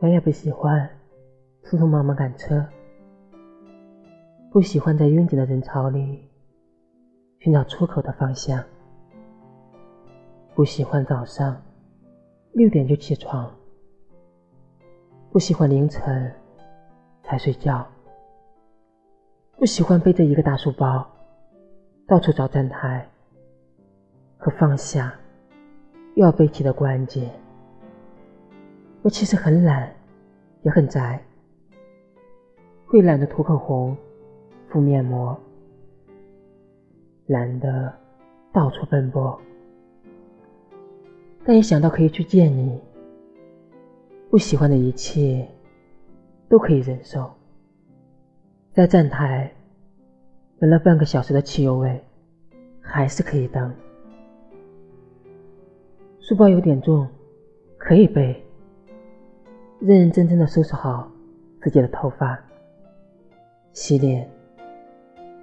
我也不喜欢匆匆忙忙赶车，不喜欢在拥挤的人潮里寻找出口的方向，不喜欢早上六点就起床，不喜欢凌晨才睡觉，不喜欢背着一个大书包到处找站台和放下又要背起的关节。我其实很懒，也很宅，会懒得涂口红、敷面膜，懒得到处奔波。但一想到可以去见你，不喜欢的一切都可以忍受。在站台等了半个小时的汽油位，还是可以等。书包有点重，可以背。认认真真的收拾好自己的头发，洗脸，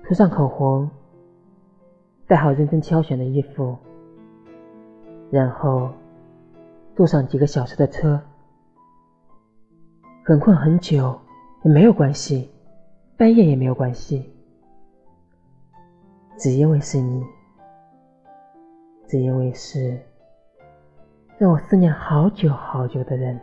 涂上口红，带好认真挑选的衣服，然后坐上几个小时的车。很困很久也没有关系，半夜也没有关系，只因为是你，只因为是让我思念好久好久的人。